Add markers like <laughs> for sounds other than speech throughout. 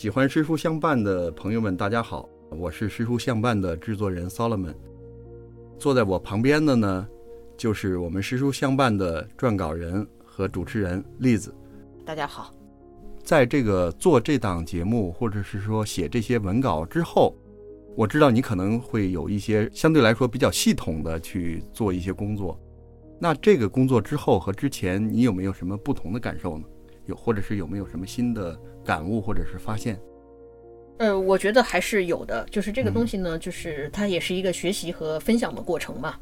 喜欢诗书相伴的朋友们，大家好，我是诗书相伴的制作人 Solomon。坐在我旁边的呢，就是我们诗书相伴的撰稿人和主持人栗子。大家好，在这个做这档节目，或者是说写这些文稿之后，我知道你可能会有一些相对来说比较系统的去做一些工作。那这个工作之后和之前，你有没有什么不同的感受呢？有，或者是有没有什么新的感悟或者是发现？呃，我觉得还是有的。就是这个东西呢，就是它也是一个学习和分享的过程嘛。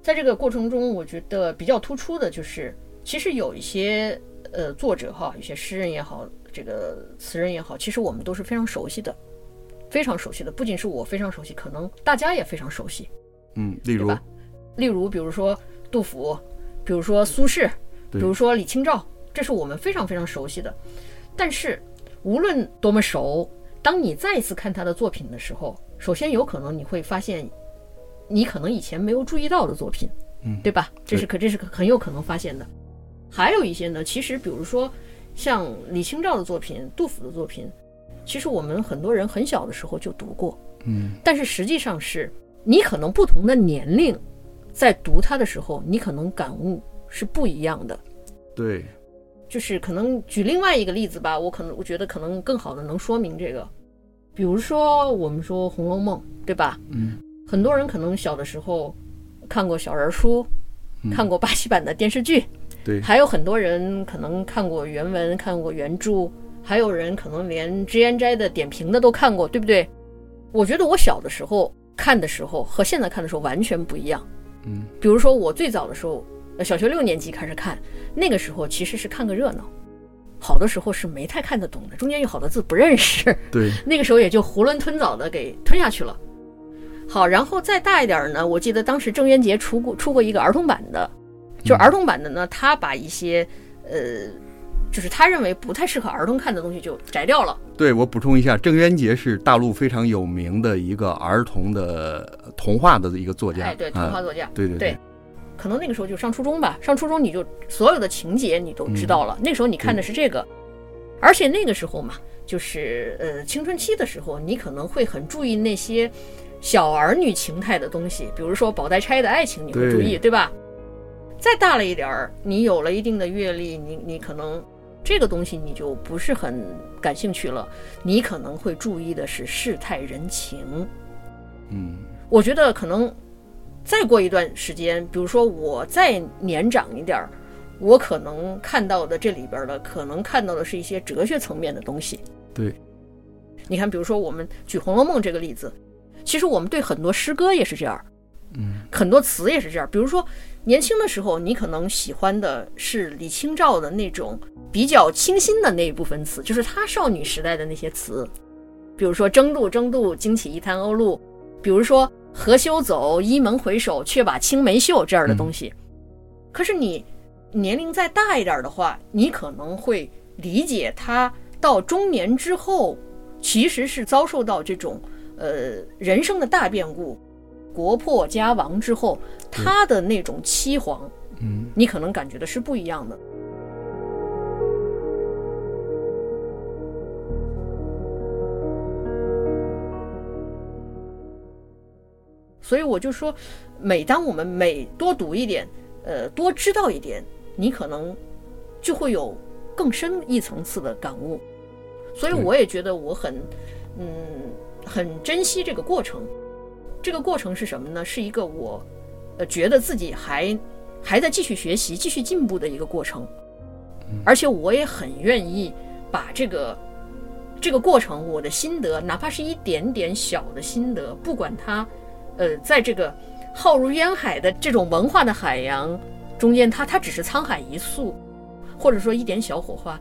在这个过程中，我觉得比较突出的就是，其实有一些呃作者哈，有些诗人也好，这个词人也好，其实我们都是非常熟悉的，非常熟悉的。不仅是我非常熟悉，可能大家也非常熟悉。嗯，例如，例如，比如说杜甫，比如说苏轼，比如说李清照。这是我们非常非常熟悉的，但是无论多么熟，当你再一次看他的作品的时候，首先有可能你会发现，你可能以前没有注意到的作品，嗯，对吧？这是可这是很有可能发现的。还有一些呢，其实比如说像李清照的作品、杜甫的作品，其实我们很多人很小的时候就读过，嗯，但是实际上是你可能不同的年龄在读它的时候，你可能感悟是不一样的，对。就是可能举另外一个例子吧，我可能我觉得可能更好的能说明这个，比如说我们说《红楼梦》，对吧？嗯，很多人可能小的时候看过小人书，看过巴西版的电视剧，对，还有很多人可能看过原文，看过原著，还有人可能连脂砚斋的点评的都看过，对不对？我觉得我小的时候看的时候和现在看的时候完全不一样。嗯，比如说我最早的时候。小学六年级开始看，那个时候其实是看个热闹，好多时候是没太看得懂的，中间有好多字不认识。对，<laughs> 那个时候也就囫囵吞枣的给吞下去了。好，然后再大一点呢，我记得当时郑渊洁出过出过一个儿童版的，就儿童版的呢，他把一些呃，就是他认为不太适合儿童看的东西就摘掉了。对我补充一下，郑渊洁是大陆非常有名的一个儿童的童话的一个作家，哎，对，童话作家，对对对。可能那个时候就上初中吧，上初中你就所有的情节你都知道了。那时候你看的是这个，而且那个时候嘛，就是呃青春期的时候，你可能会很注意那些小儿女情态的东西，比如说宝黛钗的爱情，你会注意，对吧？再大了一点儿，你有了一定的阅历，你你可能这个东西你就不是很感兴趣了，你可能会注意的是世态人情。嗯，我觉得可能。再过一段时间，比如说我再年长一点儿，我可能看到的这里边的，可能看到的是一些哲学层面的东西。对，你看，比如说我们举《红楼梦》这个例子，其实我们对很多诗歌也是这样，嗯，很多词也是这样。比如说年轻的时候，你可能喜欢的是李清照的那种比较清新的那一部分词，就是她少女时代的那些词，比如说“争渡，争渡，惊起一滩鸥鹭”，比如说。何休走，一门回首，却把青梅嗅这样的东西。可是你年龄再大一点的话，你可能会理解他到中年之后，其实是遭受到这种呃人生的大变故，国破家亡之后，他的那种凄惶，嗯，你可能感觉的是不一样的。所以我就说，每当我们每多读一点，呃，多知道一点，你可能就会有更深一层次的感悟。所以我也觉得我很，嗯，很珍惜这个过程。这个过程是什么呢？是一个我，呃，觉得自己还还在继续学习、继续进步的一个过程。而且我也很愿意把这个这个过程，我的心得，哪怕是一点点小的心得，不管它。呃，在这个浩如烟海的这种文化的海洋中间，它它只是沧海一粟，或者说一点小火花，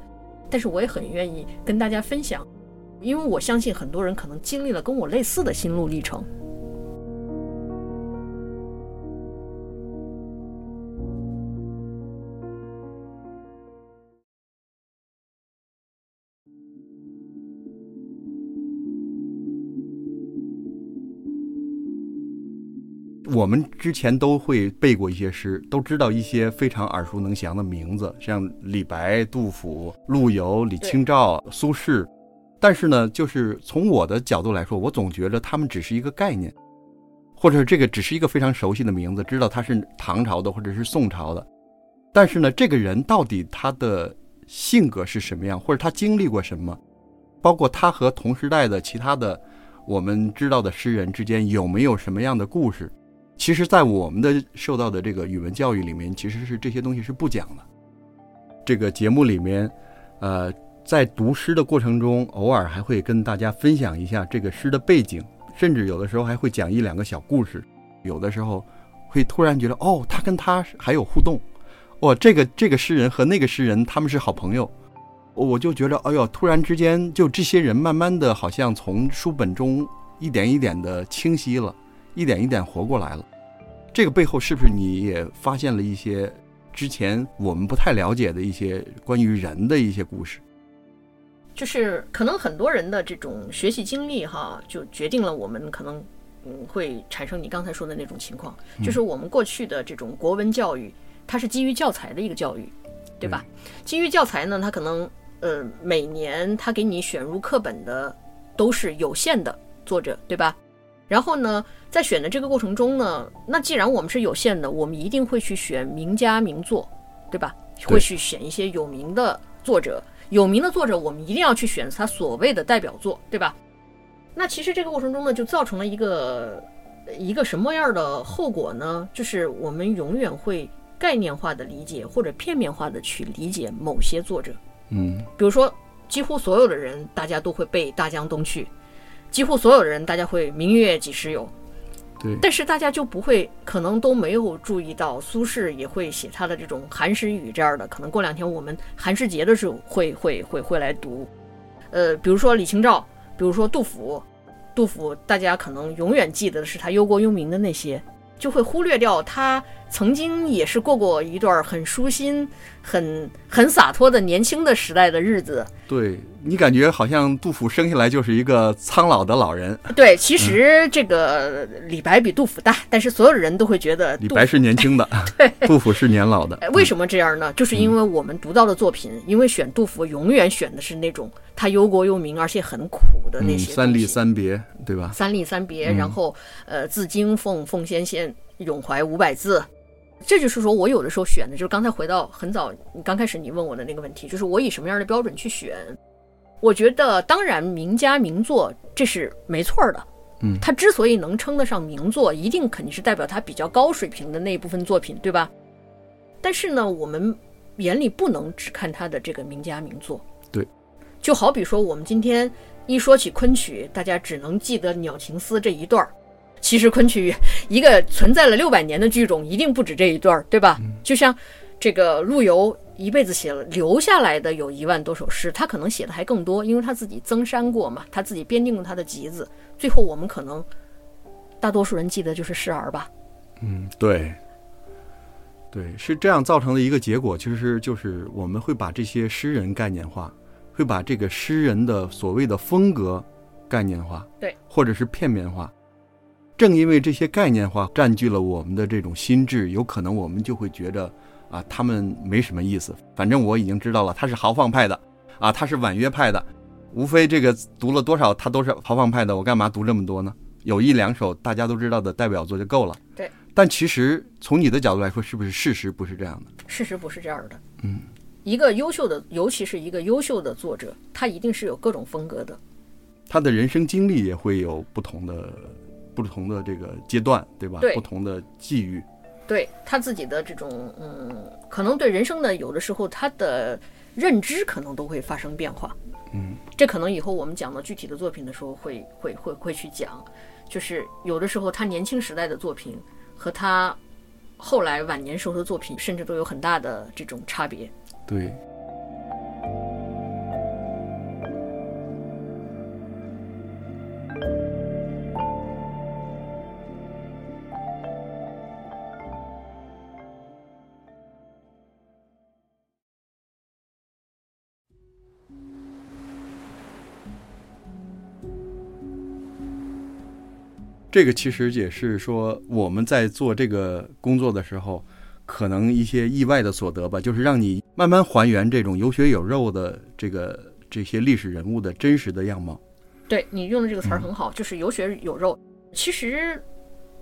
但是我也很愿意跟大家分享，因为我相信很多人可能经历了跟我类似的心路历程。我们之前都会背过一些诗，都知道一些非常耳熟能详的名字，像李白、杜甫、陆游、李清照、苏轼，但是呢，就是从我的角度来说，我总觉得他们只是一个概念，或者这个只是一个非常熟悉的名字，知道他是唐朝的或者是宋朝的。但是呢，这个人到底他的性格是什么样，或者他经历过什么，包括他和同时代的其他的我们知道的诗人之间有没有什么样的故事，其实，在我们的受到的这个语文教育里面，其实是这些东西是不讲的。这个节目里面，呃，在读诗的过程中，偶尔还会跟大家分享一下这个诗的背景，甚至有的时候还会讲一两个小故事。有的时候会突然觉得，哦，他跟他还有互动。哇，这个这个诗人和那个诗人他们是好朋友，我就觉得，哎呦，突然之间就这些人慢慢的好像从书本中一点一点的清晰了，一点一点活过来了。这个背后是不是你也发现了一些之前我们不太了解的一些关于人的一些故事？就是可能很多人的这种学习经历哈，就决定了我们可能嗯会产生你刚才说的那种情况，就是我们过去的这种国文教育。它是基于教材的一个教育，对吧？基于教材呢，它可能呃每年它给你选入课本的都是有限的作者，对吧？然后呢，在选的这个过程中呢，那既然我们是有限的，我们一定会去选名家名作，对吧？会去选一些有名的作者，有名的作者我们一定要去选他所谓的代表作，对吧？那其实这个过程中呢，就造成了一个一个什么样的后果呢？就是我们永远会。概念化的理解或者片面化的去理解某些作者，嗯，比如说，几乎所有的人大家都会背《大江东去》，几乎所有的人大家会“明月几时有”，对，但是大家就不会，可能都没有注意到苏轼也会写他的这种寒食语这样的，可能过两天我们寒食节的时候会会会会来读，呃，比如说李清照，比如说杜甫，杜甫大家可能永远记得的是他忧国忧民的那些。就会忽略掉他曾经也是过过一段很舒心、很很洒脱的年轻的时代的日子。对你感觉好像杜甫生下来就是一个苍老的老人。对，其实这个李白比杜甫大，但是所有人都会觉得李白是年轻的，<laughs> 对，杜甫是年老的。为什么这样呢？就是因为我们读到的作品，因为选杜甫永远选的是那种他忧国忧民而且很苦的那些。三吏三别，对吧？三吏三别，然后呃，自京奉奉先县。咏怀五百字，这就是说我有的时候选的，就是刚才回到很早，你刚开始你问我的那个问题，就是我以什么样的标准去选？我觉得，当然名家名作这是没错的，嗯，他之所以能称得上名作，一定肯定是代表他比较高水平的那一部分作品，对吧？但是呢，我们眼里不能只看他的这个名家名作，对，就好比说我们今天一说起昆曲，大家只能记得《鸟情思》这一段儿。其实昆曲一个存在了六百年的剧种，一定不止这一段，对吧？就像这个陆游一辈子写了留下来的有一万多首诗，他可能写的还更多，因为他自己增删过嘛，他自己编定了他的集子。最后我们可能大多数人记得就是诗儿吧。嗯，对，对，是这样造成的一个结果，其实就是我们会把这些诗人概念化，会把这个诗人的所谓的风格概念化，对，或者是片面化。正因为这些概念化占据了我们的这种心智，有可能我们就会觉得，啊，他们没什么意思。反正我已经知道了，他是豪放派的，啊，他是婉约派的，无非这个读了多少，他都是豪放派的，我干嘛读这么多呢？有一两首大家都知道的代表作就够了。对。但其实从你的角度来说，是不是事实不是这样的？事实不是这样的。嗯。一个优秀的，尤其是一个优秀的作者，他一定是有各种风格的。他的人生经历也会有不同的。不同的这个阶段，对吧？对，不同的际遇，对他自己的这种嗯，可能对人生的有的时候他的认知可能都会发生变化。嗯，这可能以后我们讲到具体的作品的时候会会会会去讲，就是有的时候他年轻时代的作品和他后来晚年时候的作品，甚至都有很大的这种差别。对。这个其实也是说，我们在做这个工作的时候，可能一些意外的所得吧，就是让你慢慢还原这种有血有肉的这个这些历史人物的真实的样貌。对你用的这个词儿很好，就是有血有肉。其实，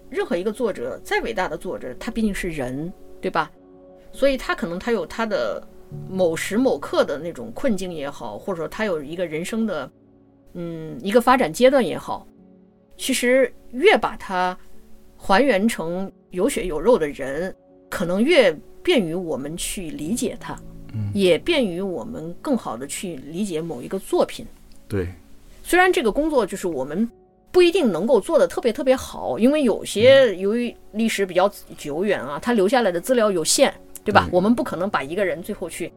任何一个作者，再伟大的作者，他毕竟是人，对吧？所以他可能他有他的某时某刻的那种困境也好，或者说他有一个人生的，嗯，一个发展阶段也好。其实越把它还原成有血有肉的人，可能越便于我们去理解它，嗯，也便于我们更好的去理解某一个作品。对，虽然这个工作就是我们不一定能够做的特别特别好，因为有些由于历史比较久远啊，他留下来的资料有限，对吧？对我们不可能把一个人最后去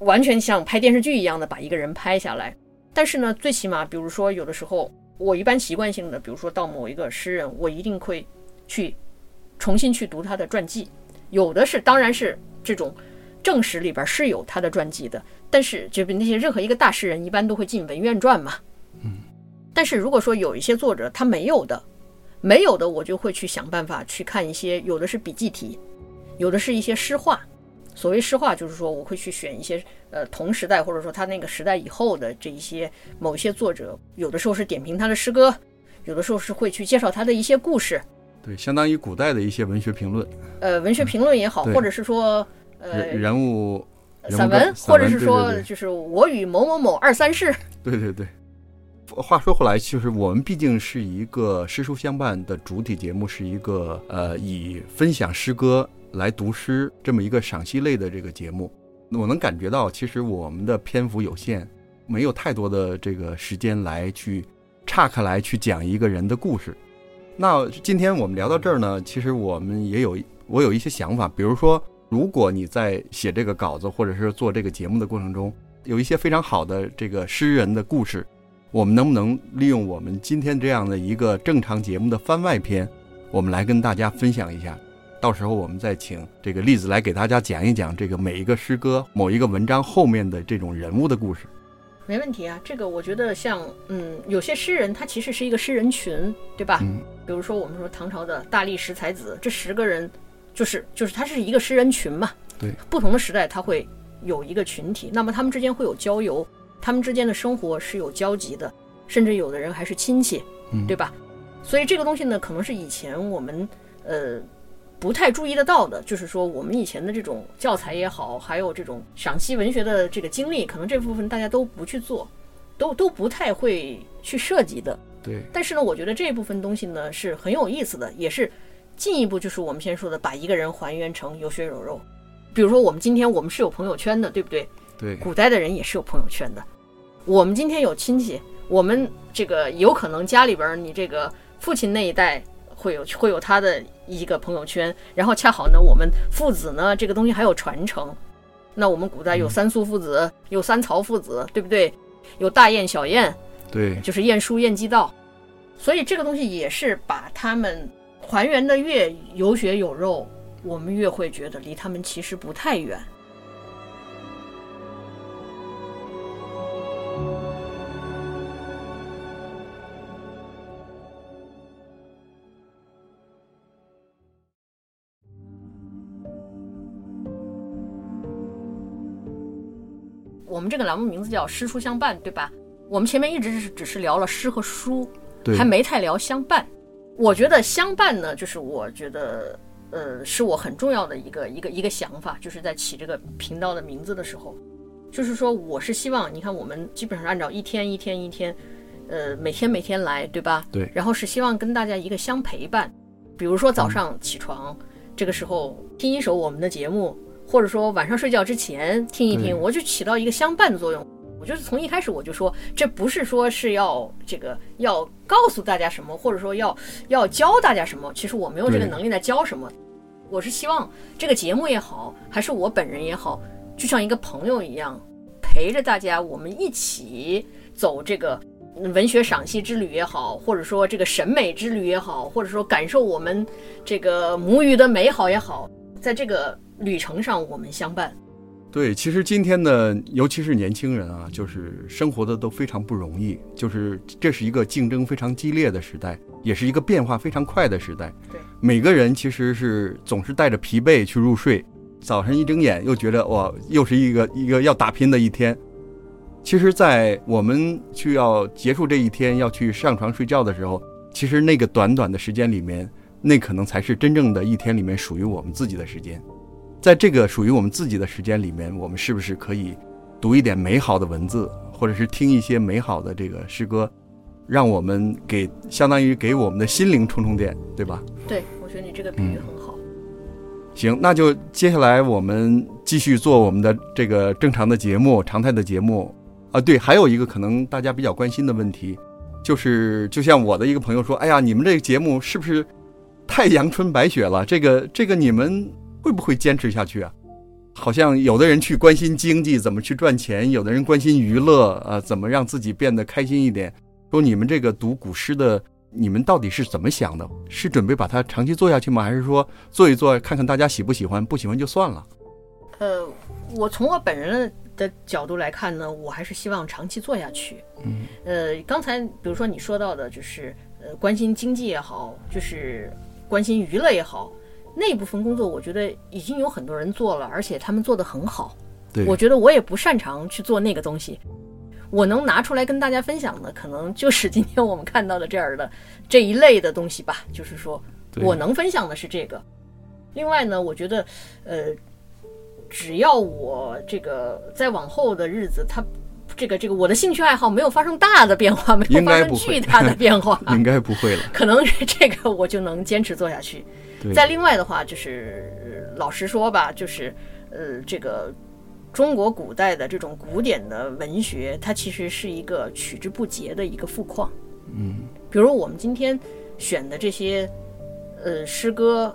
完全像拍电视剧一样的把一个人拍下来。但是呢，最起码比如说有的时候，我一般习惯性的，比如说到某一个诗人，我一定会去重新去读他的传记。有的是，当然是这种正史里边是有他的传记的，但是就比那些任何一个大诗人，一般都会进文苑传嘛。嗯但是如果说有一些作者他没有的，没有的，我就会去想办法去看一些，有的是笔记体，有的是一些诗话。所谓诗话，就是说我会去选一些呃同时代或者说他那个时代以后的这一些某些作者，有的时候是点评他的诗歌，有的时候是会去介绍他的一些故事，对，相当于古代的一些文学评论，呃，文学评论也好，对或者是说呃人人物散文，或者是说就是我与某某某二三事。对对对。话说回来，就是我们毕竟是一个诗书相伴的主体节目，是一个呃以分享诗歌来读诗这么一个赏析类的这个节目。我能感觉到，其实我们的篇幅有限，没有太多的这个时间来去岔开来去讲一个人的故事。那今天我们聊到这儿呢，其实我们也有我有一些想法，比如说，如果你在写这个稿子或者是做这个节目的过程中，有一些非常好的这个诗人的故事，我们能不能利用我们今天这样的一个正常节目的番外篇，我们来跟大家分享一下？到时候我们再请这个例子来给大家讲一讲这个每一个诗歌、某一个文章后面的这种人物的故事。没问题啊，这个我觉得像嗯，有些诗人他其实是一个诗人群，对吧？嗯，比如说我们说唐朝的大力十才子，这十个人就是就是他是一个诗人群嘛。对，不同的时代他会有一个群体，那么他们之间会有交游，他们之间的生活是有交集的，甚至有的人还是亲戚，嗯对吧？所以这个东西呢，可能是以前我们呃不太注意得到的，就是说我们以前的这种教材也好，还有这种赏析文学的这个经历，可能这部分大家都不去做，都都不太会去涉及的。对，但是呢，我觉得这部分东西呢是很有意思的，也是进一步就是我们先说的，把一个人还原成有血有肉。比如说，我们今天我们是有朋友圈的，对不对？对，古代的人也是有朋友圈的。我们今天有亲戚，我们这个有可能家里边儿你这个父亲那一代会有会有他的一个朋友圈，然后恰好呢，我们父子呢这个东西还有传承。那我们古代有三苏父子，有三曹父子，对不对？有大晏、小晏，对，就是晏殊、晏几道，所以这个东西也是把他们还原的越有血有肉，我们越会觉得离他们其实不太远。们这个栏目名字叫“诗书相伴”，对吧？我们前面一直是只是聊了诗和书，对，还没太聊相伴。我觉得相伴呢，就是我觉得，呃，是我很重要的一个一个一个想法，就是在起这个频道的名字的时候，就是说我是希望，你看我们基本上按照一天一天一天，呃，每天每天来，对吧？对然后是希望跟大家一个相陪伴，比如说早上起床、这个时候听一首我们的节目，或者说晚上睡觉之前听一听，我就起到一个相伴的作用。我就是从一开始我就说，这不是说是要这个要告诉大家什么，或者说要要教大家什么。其实我没有这个能力来教什么。我是希望这个节目也好，还是我本人也好，就像一个朋友一样，陪着大家，我们一起走这个文学赏析之旅也好，或者说这个审美之旅也好，或者说感受我们这个母语的美好也好，在这个旅程上我们相伴。对，其实今天呢，尤其是年轻人啊，就是生活的都非常不容易，就是这是一个竞争非常激烈的时代，也是一个变化非常快的时代。对，每个人其实是总是带着疲惫去入睡，早上一睁眼又觉得哇，又是一个一个要打拼的一天。其实，在我们去要结束这一天，要去上床睡觉的时候，其实那个短短的时间里面，那可能才是真正的一天里面属于我们自己的时间。在这个属于我们自己的时间里面，我们是不是可以读一点美好的文字，或者是听一些美好的这个诗歌，让我们给相当于给我们的心灵充充电，对吧？对，我觉得你这个比喻很好。行，那就接下来我们继续做我们的这个正常的节目、常态的节目。啊，对，还有一个可能大家比较关心的问题，就是就像我的一个朋友说：“哎呀，你们这个节目是不是太阳春白雪了？这个这个你们会不会坚持下去啊？好像有的人去关心经济怎么去赚钱，有的人关心娱乐啊，怎么让自己变得开心一点。说你们这个读古诗的，你们到底是怎么想的？是准备把它长期做下去吗？还是说做一做看看大家喜不喜欢，不喜欢就算了？呃，我从我本人。的角度来看呢，我还是希望长期做下去。嗯，呃，刚才比如说你说到的，就是呃，关心经济也好，就是关心娱乐也好，那部分工作，我觉得已经有很多人做了，而且他们做得很好。对，我觉得我也不擅长去做那个东西，我能拿出来跟大家分享的，可能就是今天我们看到的这样的 <laughs> 这一类的东西吧。就是说我能分享的是这个。另外呢，我觉得，呃。只要我这个在往后的日子，他这个这个我的兴趣爱好没有发生大的变化，没有发生巨大的变化，<laughs> 应该不会了。<laughs> 可能这个我就能坚持做下去。再另外的话，就是老实说吧，就是呃，这个中国古代的这种古典的文学，它其实是一个取之不竭的一个富矿。嗯，比如我们今天选的这些呃诗歌。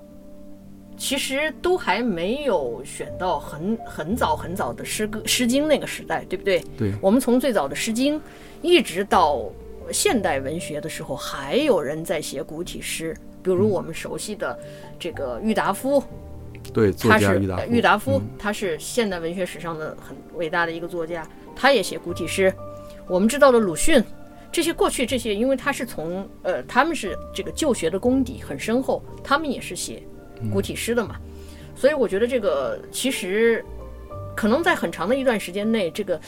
其实都还没有选到很很早很早的诗歌《诗经》那个时代，对不对？对。我们从最早的《诗经》，一直到现代文学的时候，还有人在写古体诗，比如我们熟悉的这个郁达夫。对，他是郁达夫，他是现代文学史上的很伟大的一个作家，他也写古体诗。我们知道的鲁迅，这些过去这些，因为他是从呃，他们是这个旧学的功底很深厚，他们也是写。古体诗的嘛，所以我觉得这个其实可能在很长的一段时间内，这个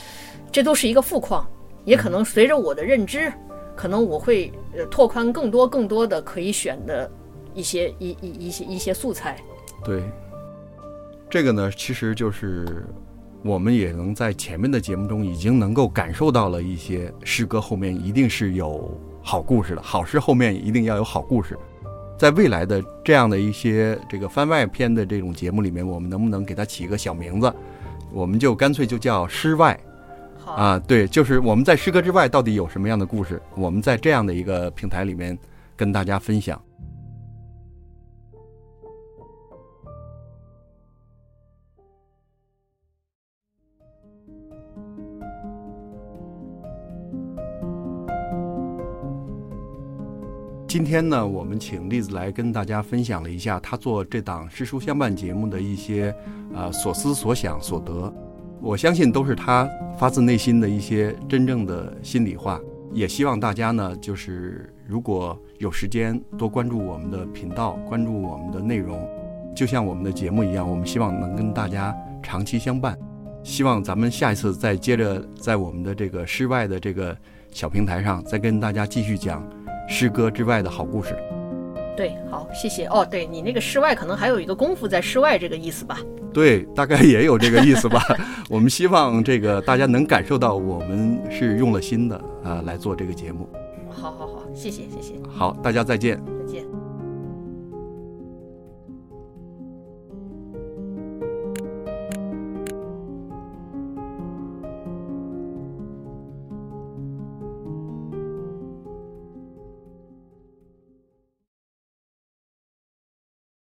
这都是一个富矿，也可能随着我的认知，可能我会呃拓宽更多更多的可以选的一些一一一些一些素材。对，这个呢，其实就是我们也能在前面的节目中已经能够感受到了一些诗歌后面一定是有好故事的，好诗后面一定要有好故事。在未来的这样的一些这个番外篇的这种节目里面，我们能不能给它起一个小名字？我们就干脆就叫诗外。啊，对，就是我们在诗歌之外到底有什么样的故事？我们在这样的一个平台里面跟大家分享。今天呢，我们请栗子来跟大家分享了一下他做这档诗书相伴节目的一些，呃，所思所想所得。我相信都是他发自内心的一些真正的心里话。也希望大家呢，就是如果有时间多关注我们的频道，关注我们的内容，就像我们的节目一样，我们希望能跟大家长期相伴。希望咱们下一次再接着在我们的这个室外的这个小平台上，再跟大家继续讲。诗歌之外的好故事，对，好，谢谢哦。对你那个室外可能还有一个功夫在室外这个意思吧？对，大概也有这个意思吧。<laughs> 我们希望这个大家能感受到我们是用了心的啊来做这个节目。好好好，谢谢谢谢。好，大家再见。再见。